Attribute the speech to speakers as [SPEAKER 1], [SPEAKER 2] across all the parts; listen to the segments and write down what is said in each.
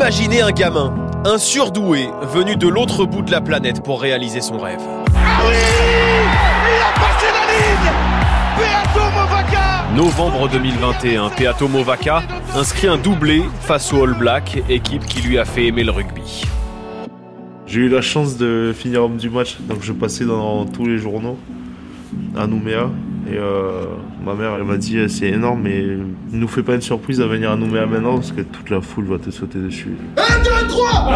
[SPEAKER 1] Imaginez un gamin, un surdoué, venu de l'autre bout de la planète pour réaliser son rêve.
[SPEAKER 2] Ah oui Il a passé la ligne Beato Movaca
[SPEAKER 1] Novembre 2021, Peato Movaca inscrit un doublé face aux All Blacks, équipe qui lui a fait aimer le rugby.
[SPEAKER 3] J'ai eu la chance de finir homme du match, donc je passais dans tous les journaux à Nouméa. Et euh, ma mère, elle m'a dit c'est énorme, mais ne nous fais pas une surprise à venir à Nouméa maintenant parce que toute la foule va te sauter dessus.
[SPEAKER 2] 1, 2, 3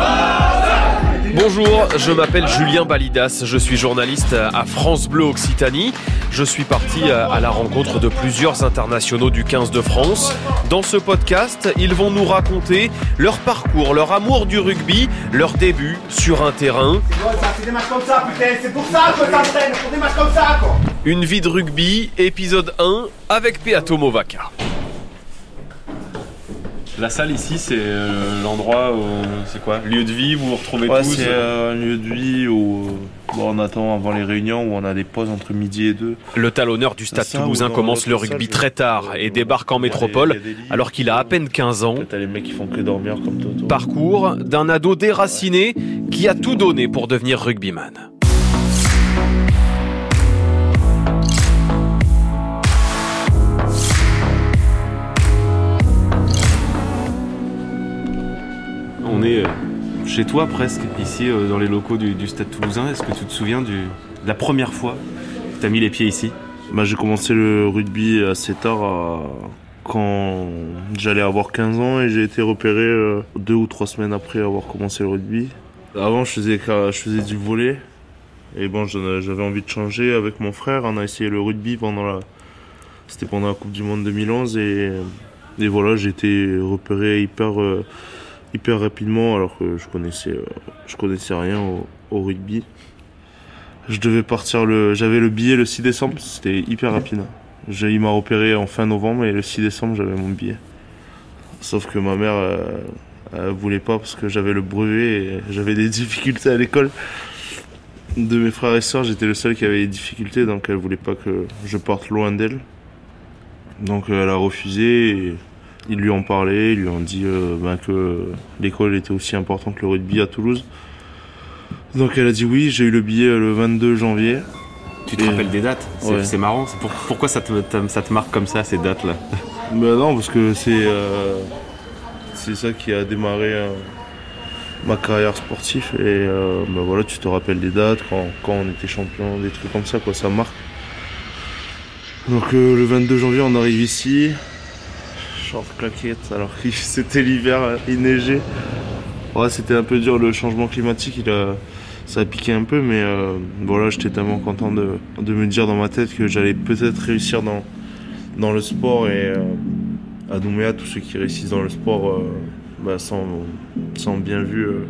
[SPEAKER 1] Bonjour, je m'appelle Julien Balidas, je suis journaliste à France Bleu Occitanie. Je suis parti à la rencontre de plusieurs internationaux du 15 de France. Dans ce podcast, ils vont nous raconter leur parcours, leur amour du rugby, leur début sur un terrain.
[SPEAKER 2] C'est des matchs comme ça, putain, c'est pour ça que t'entraînes, pour des matchs comme ça, quoi
[SPEAKER 1] Une vie de rugby, épisode 1, avec Peato Movaca.
[SPEAKER 4] La salle ici, c'est euh, l'endroit où. C'est quoi? Lieu de vie, vous vous retrouvez
[SPEAKER 3] Ouais,
[SPEAKER 4] tous?
[SPEAKER 3] c'est
[SPEAKER 4] euh,
[SPEAKER 3] euh, un lieu de vie où euh, bon, on attend avant les réunions où on a des pauses entre midi et deux.
[SPEAKER 1] Le talonneur du stade
[SPEAKER 3] Ça,
[SPEAKER 1] toulousain commence le rugby
[SPEAKER 3] salle,
[SPEAKER 1] très tard et débarque en métropole
[SPEAKER 3] des
[SPEAKER 1] alors qu'il a à peine 15 ans.
[SPEAKER 3] T'as les mecs qui font que dormir comme toi. toi.
[SPEAKER 1] Parcours d'un ado déraciné qui a tout donné pour devenir rugbyman.
[SPEAKER 4] On est euh, chez toi presque, ici euh, dans les locaux du, Stade Toulousain. Est-ce que tu te souviens de la première fois que tu as mis les pieds ici?
[SPEAKER 3] Bah, j'ai commencé le rugby assez tard, quand j'allais avoir 15 ans et j'ai été repéré euh, deux ou trois semaines après avoir commencé le rugby. Avant, je faisais, du volet et bon, j'avais envie de changer avec mon frère. On a essayé le rugby pendant la, c'était pendant la Coupe du Monde 2011 et, voilà, j'ai été repéré hyper, hyper rapidement alors que je connaissais, euh, je connaissais rien au, au rugby. Je devais partir le, j'avais le billet le 6 décembre, c'était hyper rapide. J'ai, il m'a repéré en fin novembre et le 6 décembre j'avais mon billet. Sauf que ma mère, euh, elle voulait pas parce que j'avais le brevet et j'avais des difficultés à l'école. De mes frères et sœurs, j'étais le seul qui avait des difficultés, donc elle voulait pas que je parte loin d'elle. Donc euh, elle a refusé et ils lui ont parlé, ils lui ont dit euh, ben, que l'école était aussi importante que le rugby à Toulouse. Donc elle a dit oui, j'ai eu le billet euh, le 22 janvier.
[SPEAKER 4] Tu te
[SPEAKER 3] Et-
[SPEAKER 4] rappelles des dates C'est
[SPEAKER 3] Ouais.
[SPEAKER 4] marrant. pour- pourquoi ça te, ça- ça te marque comme ça, ces dates-là
[SPEAKER 3] Ben non, parce que c'est euh, c'est ça qui a démarré euh, ma carrière sportive et euh, ben voilà, tu te rappelles des dates quand, quand on était champion, des trucs comme ça quoi, ça marque. Donc le 22 janvier, on arrive ici, short claquette, alors que c'était l'hiver, euh, il neigeait. Ouais, c'était un peu dur le changement climatique, il a ça a piqué un peu, mais euh, voilà, j'étais tellement content de, de me dire dans ma tête que j'allais peut-être réussir dans dans le sport et euh, à Nouméa, tous ceux qui réussissent dans le sport euh, bah, sont, bien vus, euh,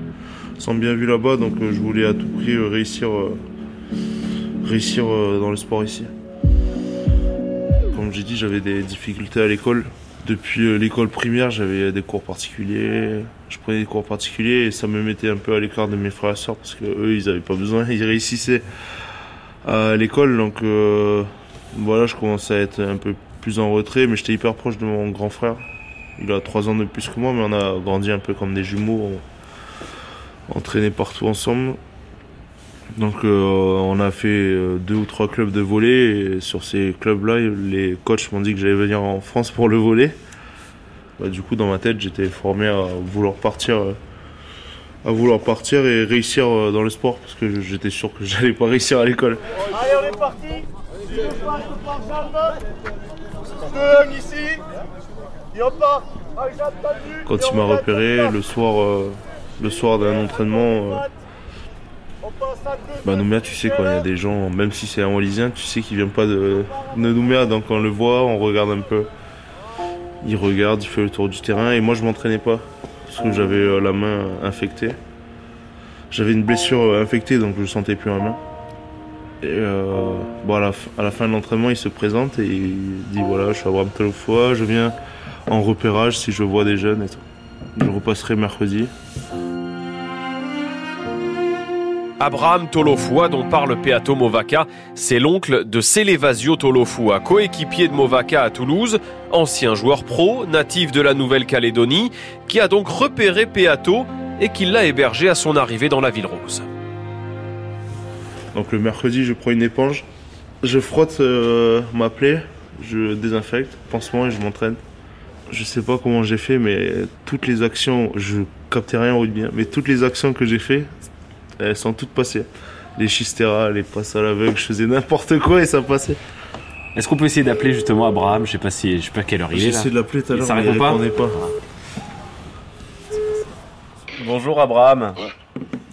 [SPEAKER 3] sont bien là-bas. Donc euh, je voulais à tout prix euh, réussir, euh, réussir euh, dans le sport ici. Comme j'ai dit, j'avais des difficultés à l'école. Depuis euh, l'école primaire, j'avais des cours particuliers. Je prenais des cours particuliers et ça me mettait un peu à l'écart de mes frères et sœurs parce que eux, ils avaient pas besoin, ils réussissaient à l'école. Donc euh, voilà, je commençais à être un peu plus en retrait, mais j'étais hyper proche de mon grand frère. Il a trois ans de plus que moi, mais on a grandi un peu comme des jumeaux. On, on traînait partout ensemble. Donc euh, on a fait euh, deux ou trois clubs de volley et sur ces clubs-là, les coachs m'ont dit que j'allais venir en France pour le volley. Bah, du coup, dans ma tête, j'étais formé à vouloir partir, euh, à vouloir partir et réussir dans le sport parce que j'étais sûr que j'allais pas réussir à l'école.
[SPEAKER 2] Allez, on est parti. Je pars, je pars, ici. Et on part tendu
[SPEAKER 3] Quand il m'a repéré le soir, le soir d'un entraînement, euh,
[SPEAKER 2] On passe à deux
[SPEAKER 3] bah Nouméa, tu sais quand il y a des gens, même si c'est un Wallisien, tu sais qu'il vient pas de, de Nouméa, donc on le voit, on regarde un peu. Il regarde, il fait le tour du terrain, et moi je m'entraînais pas parce que j'avais euh, la main infectée. J'avais une blessure euh, infectée, donc je sentais plus la main. Et euh, bon, à, la, à fin de l'entraînement, il se présente et il dit voilà, je suis Abraham Talofoa, je viens en repérage si je vois des jeunes et tout. Je repasserai mercredi.
[SPEAKER 1] Abraham Tolofua, dont parle Peato Movaca, c'est l'oncle de Celevasio Tolofua, coéquipier de Movaca à Toulouse, ancien joueur pro, natif de la Nouvelle-Calédonie, qui a donc repéré Peato et qui l'a hébergé à son arrivée dans la ville rose.
[SPEAKER 3] Donc le mercredi, je prends une éponge, je frotte euh, ma plaie, je désinfecte, pansement et je m'entraîne. Je sais pas comment j'ai fait, mais toutes les actions, je captais rien au bien, mais toutes les actions que j'ai fait, elles sont toutes passées. Les chisteras, les passes à l'aveugle, je faisais n'importe quoi et ça passait.
[SPEAKER 4] Est-ce qu'on peut essayer d'appeler justement Abraham? Je sais pas si, je sais pas à quelle heure il
[SPEAKER 3] J'ai
[SPEAKER 4] est là.
[SPEAKER 3] essayé de l'appeler tout à l'heure,
[SPEAKER 4] ça
[SPEAKER 3] mais il
[SPEAKER 4] répond pas?
[SPEAKER 3] répondait pas.
[SPEAKER 4] Bonjour Abraham.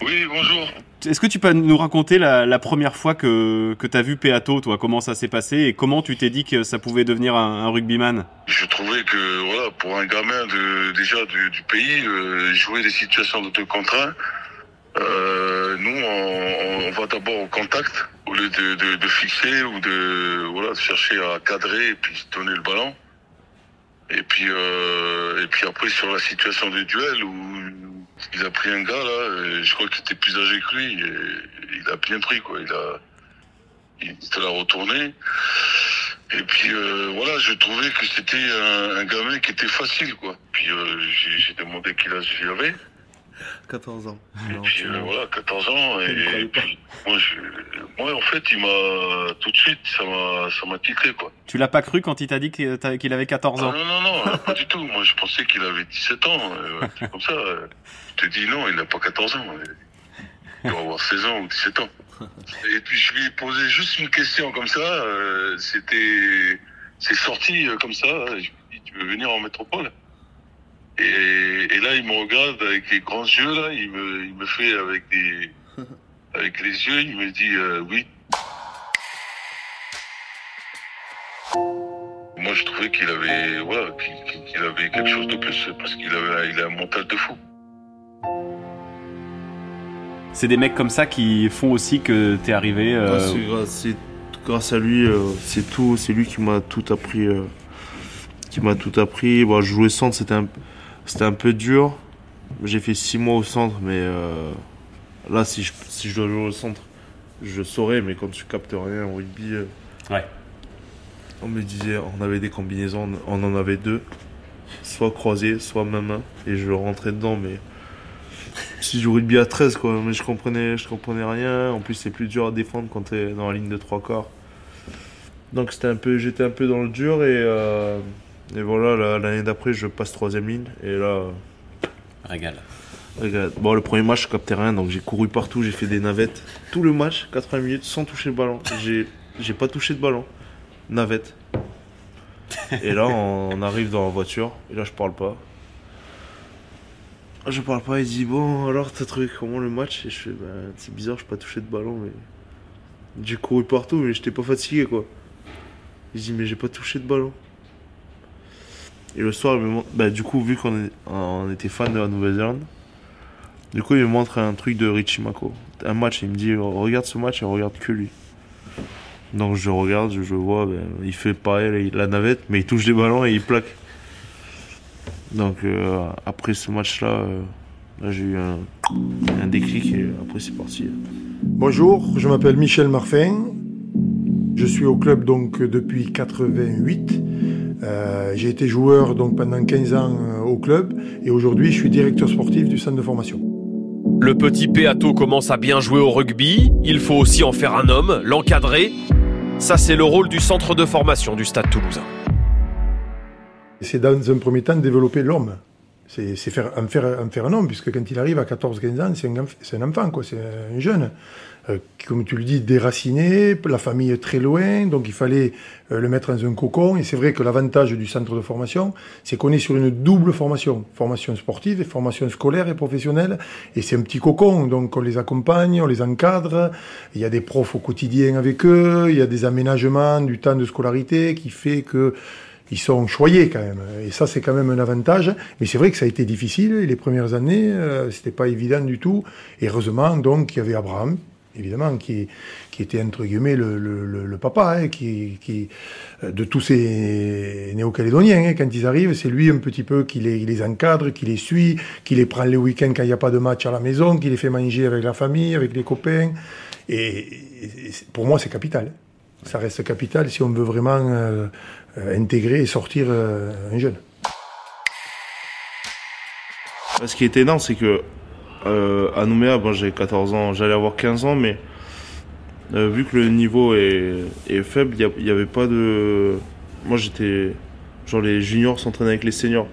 [SPEAKER 5] Oui, bonjour.
[SPEAKER 4] Est-ce que tu peux nous raconter la, la première fois que, que tu as vu Peato, toi? Comment ça s'est passé et comment tu t'es dit que ça pouvait devenir un, un rugbyman?
[SPEAKER 5] Je trouvais que voilà, pour un gamin de déjà du, du pays, euh, jouer des situations de deux contre un, euh, nous on, on va d'abord au contact au lieu de, de, de fixer ou de voilà chercher à cadrer et puis donner le ballon. Et puis euh, et puis après sur la situation du duel où il a pris un gars là, et je crois qu'il était plus âgé que lui, et il a bien pris quoi. Il a il te l'a retourné. Et puis euh, voilà, je trouvais que c'était un, un gamin qui était facile quoi. Puis euh, j'ai j'ai demandé quel âge il avait.
[SPEAKER 3] 14 ans.
[SPEAKER 5] Et
[SPEAKER 3] Non,
[SPEAKER 5] puis euh, voilà, 14 ans. Et,
[SPEAKER 3] pas.
[SPEAKER 5] puis moi, je, moi en fait, il m'a tout de suite, ça m'a ça m'a titré quoi.
[SPEAKER 4] Tu l'as pas cru quand il t'a dit qu'il avait 14
[SPEAKER 5] Ah,
[SPEAKER 4] ans
[SPEAKER 5] non non non, pas du tout. Moi, je pensais qu'il avait 17 ans. euh, comme ça. euh. Je te dis non, il n'a pas 14 ans. Il doit avoir 16 ans ou 17 ans. Et puis je lui ai posé juste une question comme ça. euh, C'était, c'est sorti euh, comme ça. Je lui ai dit, tu veux venir en métropole? Et, et là, il me regarde avec les grands yeux là. Il me, il me fait avec des, avec les yeux. Il me dit euh, oui. Moi, je trouvais qu'il avait, voilà, qu'il qu'il avait quelque chose de plus parce qu'il avait, il a un mental de fou.
[SPEAKER 4] C'est des mecs comme ça qui font aussi que t'es arrivé. euh,
[SPEAKER 3] Ouais, c'est grâce, c'est grâce à lui, euh, c'est tout, c'est lui qui m'a tout appris, euh, qui m'a tout appris. Bon, je jouais centre, c'était un, c'était un peu dur. J'ai fait six mois au centre, mais euh, là, si je, si je dois jouer au centre, je saurais, mais quand tu captes rien au rugby, euh,
[SPEAKER 4] Ouais.
[SPEAKER 3] on me disait, on avait des combinaisons, on en avait deux, soit croisées, soit main main, et je rentrais dedans, mais si je joue au rugby à 13 quoi, mais je comprenais, je comprenais rien. En plus, c'est plus dur à défendre quand t'es dans la ligne de trois quarts. Donc c'était un peu, j'étais un peu dans le dur et, euh, et voilà, la- l'année d'après, je passe troisième ligne et là,
[SPEAKER 4] Régale.
[SPEAKER 3] regarde, bon le premier match, je captais rien, donc j'ai couru partout, j'ai fait des navettes tout le match, 80 minutes sans toucher le ballon. J'ai, j'ai pas touché de ballon, navette. Et là, on, arrive dans la voiture et là, je parle pas. Je parle pas, il dit bon alors t'as trouvé comment le match? Et je fais bah, c'est bizarre, je pas touché de ballon mais j'ai couru partout mais j'étais pas fatigué quoi. Il dit mais j'ai pas touché de ballon. Et le soir bah du coup vu qu'on on était fan de la Nouvelle-Zélande, du coup il me montre un truc de Richie Mako, un match, il me dit regarde ce match et regarde que lui. Donc je regarde, je, vois, ben, il fait pareil la navette mais il touche des ballons et il plaque. Donc euh, après ce match-là, euh, j'ai eu un, un déclic et après c'est parti.
[SPEAKER 6] Bonjour, je m'appelle Michel Marfin. Je suis au club donc depuis 88. Euh, j'ai été joueur donc pendant 15 ans euh, au club et aujourd'hui je suis directeur sportif du centre de formation.
[SPEAKER 1] Le petit Peato commence à bien jouer au rugby, il faut aussi en faire un homme, l'encadrer. Ça, c'est le rôle du centre de formation du Stade toulousain.
[SPEAKER 6] C'est dans un premier temps développer l'homme. C'est faire, en, faire, en faire un homme, puisque quand il arrive à 14-15 ans, c'est un, un enfant, quoi, c'est un jeune. Euh, comme tu le dis, déraciné, la famille est très loin, donc il fallait euh, le mettre dans un cocon. Et c'est vrai que l'avantage du centre de formation, c'est qu'on est sur une double formation, formation sportive et formation scolaire et professionnelle. Et c'est un petit cocon, donc on les accompagne, on les encadre. Il y a des profs au quotidien avec eux, il y a des aménagements du temps de scolarité qui fait que ils sont choyés quand même. Et ça, c'est quand même un avantage. Mais c'est vrai que ça a été difficile. Les premières années, euh, c'était pas évident du tout. Et heureusement, donc, il y avait Abraham évidemment, qui, qui était entre guillemets le, le, papa, hein, qui, qui, euh, de tous ces néo-calédoniens. Hein, quand ils arrivent, c'est lui un petit peu qui les, encadre, qui les suit, qui les prend les week-ends quand il n'y a pas de match à la maison, qui les fait manger avec la famille, avec les copains. Et, pour moi, c'est capital. Ça reste capital si on veut vraiment euh, euh, intégrer et sortir un jeune.
[SPEAKER 3] Ce qui est énorme, c'est que euh, à Nouméa, bon, j'ai 14 ans, j'allais avoir 15 ans, mais euh, vu que le niveau est, faible, il n'y avait pas de. Moi, j'étais. Genre, les juniors s'entraînaient avec les seniors.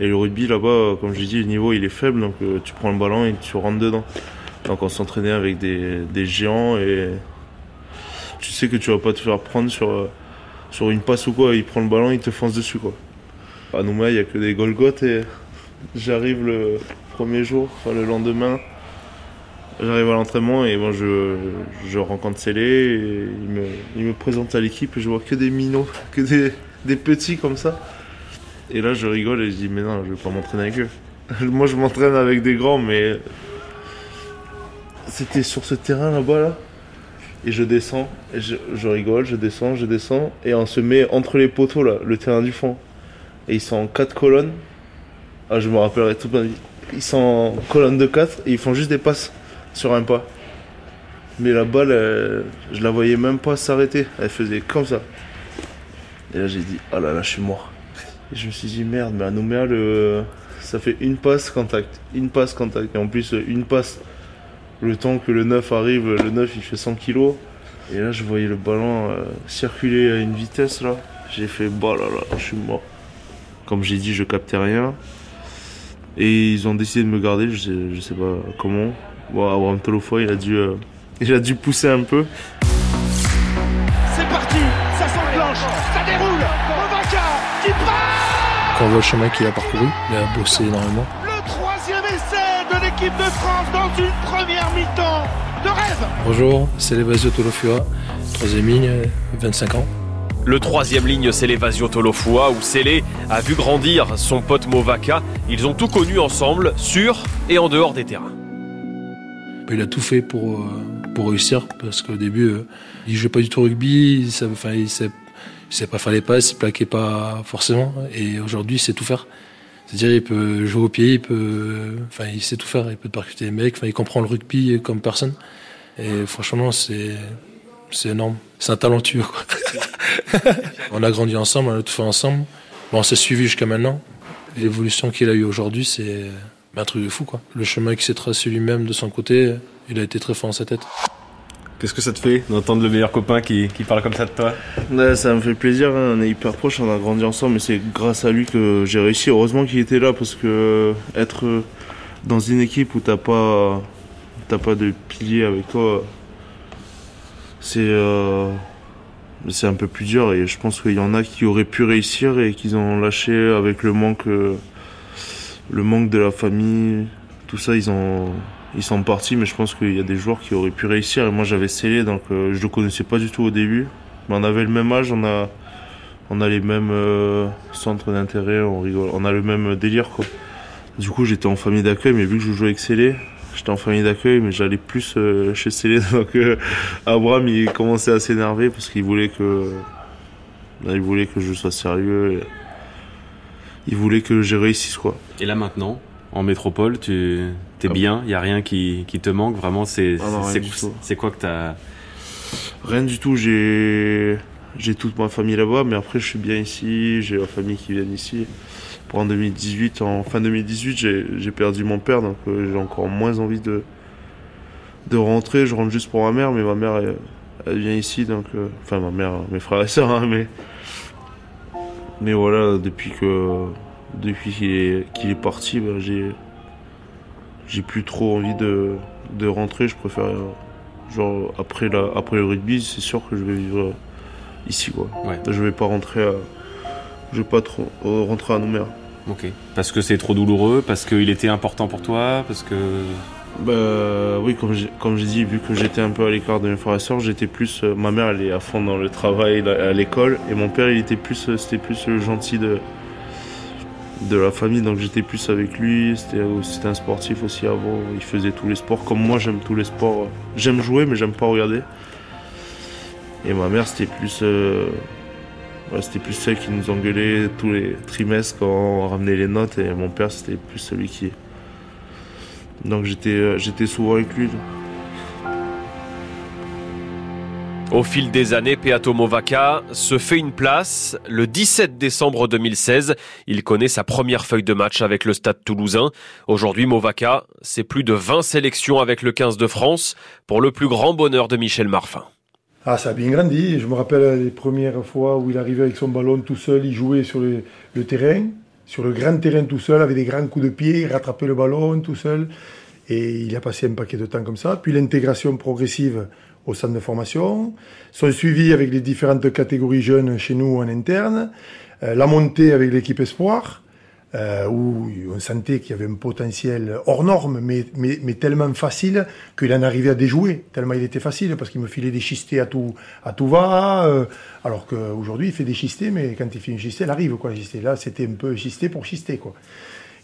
[SPEAKER 3] Et le rugby, là-bas, comme je dit, le niveau il est faible, donc euh, tu prends le ballon et tu rentres dedans. Donc, on s'entraînait avec des, géants et tu sais que tu vas pas te faire prendre sur, sur une passe ou quoi. Il prend le ballon, il te fonce dessus, quoi. À Nouméa, il n'y a que des Golgotes et j'arrive le premier jour, le lendemain, j'arrive à l'entraînement et moi je, je rencontre Célé il me, il me présente à l'équipe et je vois que des minots, que des, des, petits comme ça. Et là je rigole et je dis mais non je vais pas m'entraîner avec eux. moi je m'entraîne avec des grands mais c'était sur ce terrain là-bas là. Et je descends, je, je, rigole, je descends, je descends, et on se met entre les poteaux là, le terrain du fond. Et ils sont en quatre colonnes. Ah, je me rappellerai toute ma vie ils sont en colonne de 4 et ils font juste des passes sur un pas. Mais la balle, je la voyais même pas s'arrêter. Elle faisait comme ça. Et là, j'ai dit, oh là là, je suis mort. Et je me suis dit, merde, mais à Nouméa, le... ça fait une passe contact. Une passe contact. Et en plus, une passe. Le temps que le 9 arrive, le 9 il fait 100 kg. Et là, je voyais le ballon euh, circuler à une vitesse là. J'ai fait, bah là là, je suis mort. Comme j'ai dit, je captais rien. Et ils ont décidé de me garder, je sais, je sais pas comment. Bon, Abraham Tolofoy, il a dû, euh, il a dû pousser un peu.
[SPEAKER 7] C'est parti, ça s'enclenche, ça déroule. Ovaka qui part
[SPEAKER 8] Quand on voit le chemin qu'il a parcouru, il a bossé énormément.
[SPEAKER 7] Le troisième essai de l'équipe de France dans une première mi-temps de rêve.
[SPEAKER 8] Bonjour, c'est Levasio Tolofua, troisième ligne, 25 ans.
[SPEAKER 1] Le troisième ligne, c'est l'évasion Tolofua, où Sélé a vu grandir son pote Movaka. Ils ont tout connu ensemble, sur et en dehors des terrains.
[SPEAKER 8] Il a tout fait pour, euh, réussir, parce qu'au début, euh, il jouait pas du tout rugby, il savait, enfin, il sait, il pas faire les passes, il plaquait pas forcément, et aujourd'hui, il sait tout faire. C'est-à-dire, il peut jouer au pied, il peut, enfin, il sait tout faire, il peut percuter les mecs, il comprend le rugby comme personne. Et franchement, c'est, c'est énorme. C'est un talentueux. on a grandi ensemble, on a tout fait ensemble. Bon, on s'est suivi jusqu'à maintenant. L'évolution qu'il a eue aujourd'hui, c'est un truc de fou. Quoi. Le chemin qu'il s'est tracé lui-même de son côté, il a été très fort en sa tête.
[SPEAKER 4] Qu'est-ce que ça te fait d'entendre le meilleur copain qui, parle comme ça de toi?
[SPEAKER 3] Ça me fait plaisir, hein. on est hyper proches, on a grandi ensemble, mais c'est grâce à lui que j'ai réussi. Heureusement qu'il était là parce que être dans une équipe où t'as pas, pas de pilier avec toi, c'est euh, c'est un peu plus dur et je pense qu'il y en a qui auraient pu réussir et qu'ils ont lâché avec le manque euh, le manque de la famille. Tout ça ils ont ils sont partis mais je pense qu'il y a des joueurs qui auraient pu réussir. Et moi j'avais scellé donc euh, je le connaissais pas du tout au début. Mais on avait le même âge on a on a les mêmes centres d'intérêt on rigole on a le même délire quoi. Du coup j'étais en famille d'accueil mais vu que je jouais avec Célé J'étais en famille d'accueil, mais j'allais plus euh, chez Célé. Donc euh, Abraham, il commençait à s'énerver parce qu'il voulait que, il voulait que je sois sérieux. il voulait que j'ai réussisse quoi.
[SPEAKER 4] Et là maintenant, en métropole, tu es ah bien? Il y a rien qui, te manque? Vraiment, c'est ah c'est quoi que tu as
[SPEAKER 3] Rien du tout. J'ai j'ai toute ma famille là-bas, mais après je suis bien ici. J'ai ma famille qui vient ici en 2018, en fin 2018, j'ai perdu mon père, donc euh, j'ai encore moins envie de, de rentrer. Je rentre juste pour ma mère, mais ma mère, elle, vient ici, donc. Euh, enfin, ma mère, mes frères et sœurs, hein, mais. Mais voilà, depuis que. Depuis qu'il est, parti, bah, j'ai. J'ai plus trop envie de, de rentrer. Je préfère. Genre, après, la, après le rugby, c'est sûr que je vais vivre ici, quoi. Je vais pas rentrer à. Je vais pas trop rentrer à Nouméa.
[SPEAKER 4] Ok. Parce que c'est trop douloureux, parce qu'il était important pour toi, parce que.
[SPEAKER 3] Bah oui, comme j'ai, comme j'ai dit, vu que j'étais un peu à l'écart de mes frères et sœurs, j'étais plus. Euh, ma mère, elle est à fond dans le travail, à l'école, et mon père, il était plus, euh, c'était plus gentil de, de la famille, donc j'étais plus avec lui. C'était un sportif aussi avant. Il faisait tous les sports. Comme moi, j'aime tous les sports. J'aime jouer, mais j'aime pas regarder. Et ma mère, c'était plus, euh, c'était plus celle qui nous engueulait tous les trimestres quand on ramenait les notes. Et mon père, c'était plus celui qui. Donc j'étais, euh, j'étais souvent avec lui.
[SPEAKER 1] Au fil des années, Peato Movaca se fait une place. Le 17 décembre 2016, il connaît sa première feuille de match avec le Stade toulousain. Aujourd'hui, Movaca, c'est plus de 20 sélections avec le 15 de France pour le plus grand bonheur de Michel Marfin.
[SPEAKER 6] Ah, ça a bien grandi. Je me rappelle les premières fois où il arrivait avec son ballon tout seul, il jouait sur le, terrain, sur le grand terrain tout seul, avec des grands coups de pied, il rattrapait le ballon tout seul. Et il a passé un paquet de temps comme ça. Puis l'intégration progressive au centre de formation, son suivi avec les différentes catégories jeunes chez nous en interne, euh, la montée avec l'équipe Espoir, euh, où on sentait qu'il y avait un potentiel hors norme, mais, mais, mais tellement facile qu'il en arrivait à déjouer, tellement il était facile, parce qu'il me filait des chistés à tout, à tout va, euh, alors qu'aujourd'hui il fait des chistés, mais quand il fait une chistée, elle arrive, quoi, la Là, c'était un peu chisté pour chister, quoi.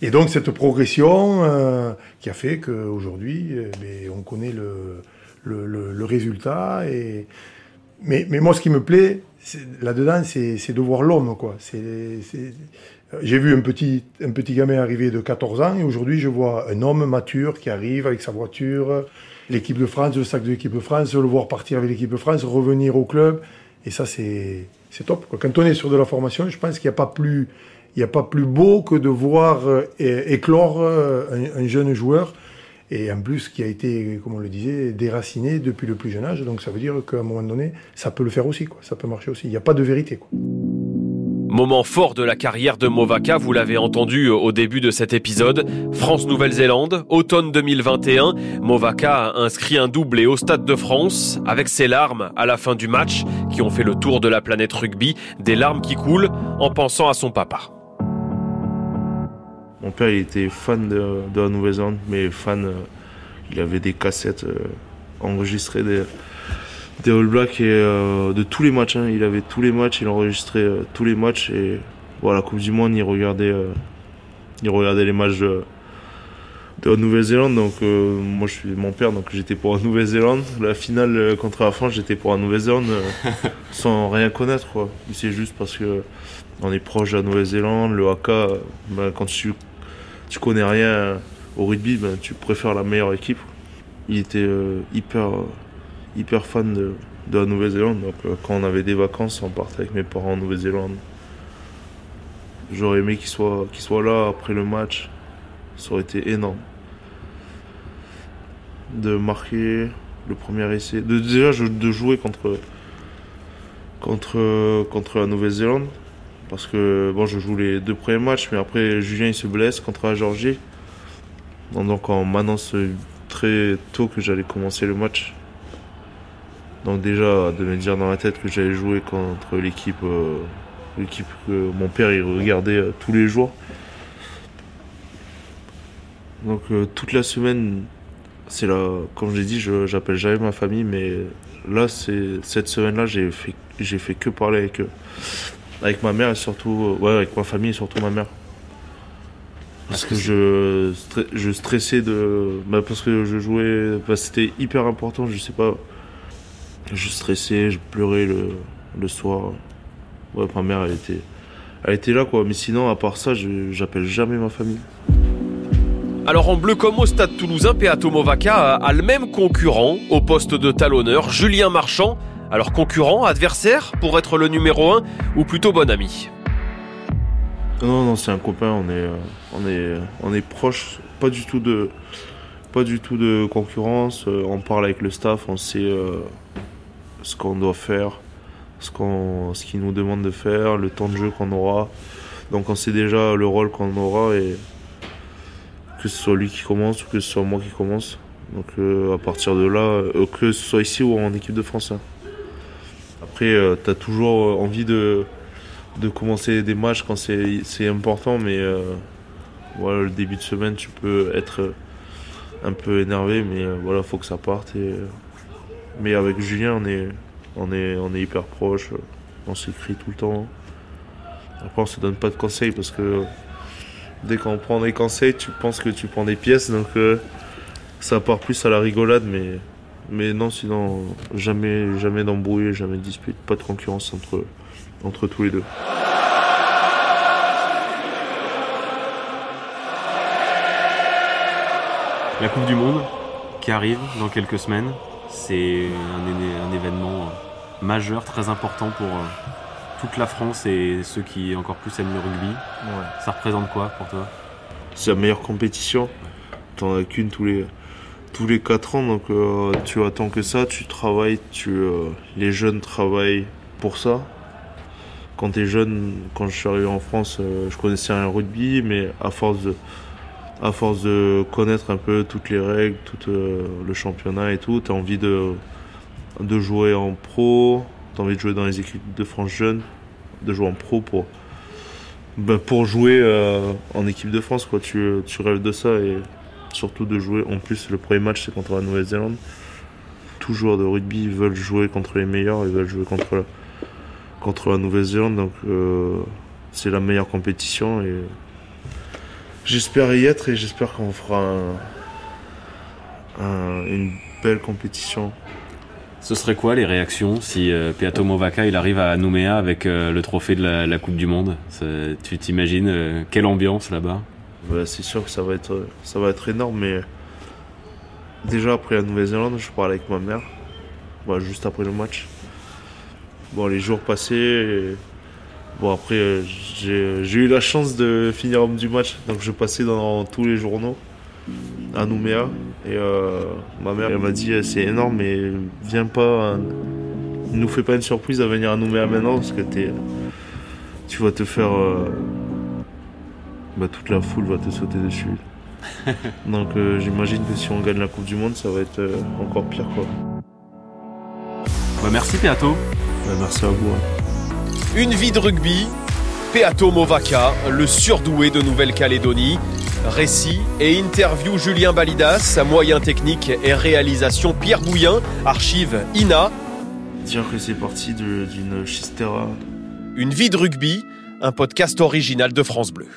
[SPEAKER 6] Et donc cette progression euh, qui a fait qu'aujourd'hui, euh, ben, on connaît le, le, le, résultat. Et... Mais, mais, moi, ce qui me plaît là-dedans, c'est de voir l'homme. J'ai vu un petit, un petit gamin arriver de 14 ans et aujourd'hui, je vois un homme mature qui arrive avec sa voiture, l'équipe de France, le sac de l'équipe de France, le voir partir avec l'équipe de France, revenir au club. Et ça, c'est top. Quoi. Quand on est sur de la formation, je pense qu'il n'y a pas plus... Il n'y a pas plus beau que de voir euh, éclore euh, un jeune joueur et en plus qui a été, comme on le disait, déraciné depuis le plus jeune âge. Donc ça veut dire qu'à un moment donné, ça peut le faire aussi, quoi. ça peut marcher aussi. Il n'y a pas de vérité. Quoi.
[SPEAKER 1] Moment fort de la carrière de Movaka, vous l'avez entendu au début de cet épisode. France-Nouvelle-Zélande, automne 2021, Movaka a inscrit un doublé au Stade de France avec ses larmes à la fin du match qui ont fait le tour de la planète rugby, des larmes qui coulent en pensant à son papa.
[SPEAKER 3] Mon père, il était fan de, la Nouvelle-Zélande, mais fan, euh, il avait des cassettes euh, enregistrées des, des All Blacks et euh, de tous les matchs. Hein. Il avait tous les matchs, il enregistrait tous les matchs et voilà, la Coupe du Monde, il regardait, il regardait les matchs de, la Nouvelle-Zélande. Donc moi, je suis mon père, donc j'étais pour la Nouvelle-Zélande. La finale contre la France, j'étais pour la Nouvelle-Zélande sans rien connaître. C'est juste parce que on est proche de la Nouvelle-Zélande, le Haka, ben, quand tu tu connais rien au rugby, ben, tu préfères la meilleure équipe. Il était euh, hyper, hyper fan de, la Nouvelle-Zélande. Donc euh, quand on avait des vacances, on partait avec mes parents en Nouvelle-Zélande. J'aurais aimé qu'il soit, qu'il soit là après le match. Ça aurait été énorme. De marquer le premier essai. De, déjà de jouer contre, contre, contre la Nouvelle-Zélande. Parce que bon, je joue les deux premiers matchs, mais après Julien il se blesse contre la Georgie. Donc on m'annonce très tôt que j'allais commencer le match. Donc déjà de me dire dans la tête que j'allais jouer contre l'équipe euh, l'équipe que mon père il regardait euh, tous les jours. Donc euh, toute la semaine, c'est là, comme j'ai dit, je j'appelle jamais ma famille, mais là cette semaine-là j'ai fait que parler avec eux. Avec ma mère et surtout, ouais, avec ma famille et surtout ma mère. Parce que je, je stressais de. Bah parce que je jouais. Bah c'était hyper important, je sais pas. Je stressais, je pleurais le, le soir. Ouais, ma mère, elle était, elle était là, quoi. Mais sinon, à part ça, j'appelle jamais ma famille.
[SPEAKER 1] Alors en bleu comme au stade toulousain, Peato Movaca a le même concurrent au poste de talonneur, Julien Marchand. Alors concurrent, adversaire pour être le numéro 1 ou plutôt bon ami?
[SPEAKER 3] Non, non, c'est un copain, on est, euh, on est, on est proche, pas du tout de, pas du tout de concurrence. Euh, on parle avec le staff, on sait euh, ce qu'on doit faire, ce qu'on, ce qu'il nous demande de faire, le temps de jeu qu'on aura. Donc on sait déjà le rôle qu'on aura et que ce soit lui qui commence ou que ce soit moi qui commence. Donc à partir de là, que ce soit ici ou en équipe de France. Hein. Après, euh, tu as toujours euh, envie de, de commencer des matchs quand c'est important, mais euh, voilà, le début de semaine, tu peux être un peu énervé, mais voilà, faut que ça parte. mais avec Julien, on est, on est, on est hyper proche, on s'écrit tout le temps. Après, on se donne pas de conseils parce que Dès qu'on prend des conseils, tu penses que tu prends des pièces, donc ça part plus à la rigolade, mais, mais non, sinon, jamais, jamais d'embrouille, jamais de dispute, pas de concurrence entre, entre tous les deux.
[SPEAKER 4] La Coupe du Monde qui arrive dans quelques semaines, c'est un, un, événement majeur, très important pour euh, toute la France et ceux qui encore plus aiment le rugby.
[SPEAKER 3] Ouais.
[SPEAKER 4] Ça représente quoi pour toi?
[SPEAKER 3] C'est la meilleure compétition. T'en as qu'une tous les tous les 4 ans, donc euh, tu attends que ça, tu travailles, tu, euh, les jeunes travaillent pour ça. Quand t'es jeune, quand je suis arrivé en France, euh, je connaissais rien au rugby, mais à force de, connaître un peu toutes les règles, tout le championnat et tout, t'as envie de, jouer en pro, t'as envie de jouer dans les équipes de France jeunes, de jouer en pro pour, ben, pour jouer en équipe de France, quoi. Tu, tu rêves de ça et surtout de jouer. En plus, le premier match c'est contre la Nouvelle-Zélande. Tous joueurs de rugby veulent jouer contre les meilleurs, ils veulent jouer contre la, Nouvelle-Zélande, donc euh, c'est la meilleure compétition et j'espère y être et j'espère qu'on fera un- un- une belle compétition.
[SPEAKER 4] Ce serait quoi les réactions si euh, Movaca il arrive à Nouméa avec euh, le trophée de la, Coupe du Monde? Tu t'imagines euh, quelle ambiance là-bas?
[SPEAKER 3] C'est sûr que ça va être, ça va être énorme, mais déjà après la Nouvelle-Zélande, je parlais avec ma mère, Bon, juste après le match. Bon, les jours passés, bon après j'ai eu la chance de finir homme du match, donc je passais dans tous les journaux à Nouméa et euh, ma mère m'a dit eh, c'est énorme, mais viens pas, ne nous fais pas une surprise à venir à Nouméa maintenant parce que tu vas te faire euh, bah, toute la foule va te sauter dessus. Donc euh, j'imagine que si on gagne la Coupe du Monde, ça va être euh, encore pire quoi.
[SPEAKER 4] Bah, Merci Peato.
[SPEAKER 3] Bah, merci à vous. hein.
[SPEAKER 1] Une vie de rugby, Peato Movaca, le surdoué de Nouvelle-Calédonie. Récit et interview Julien Balidas, moyen technique et réalisation Pierre Bouillin, archive INA.
[SPEAKER 3] Dire que c'est parti de- d'une chistera
[SPEAKER 1] Une vie de rugby, un podcast original de France Bleu.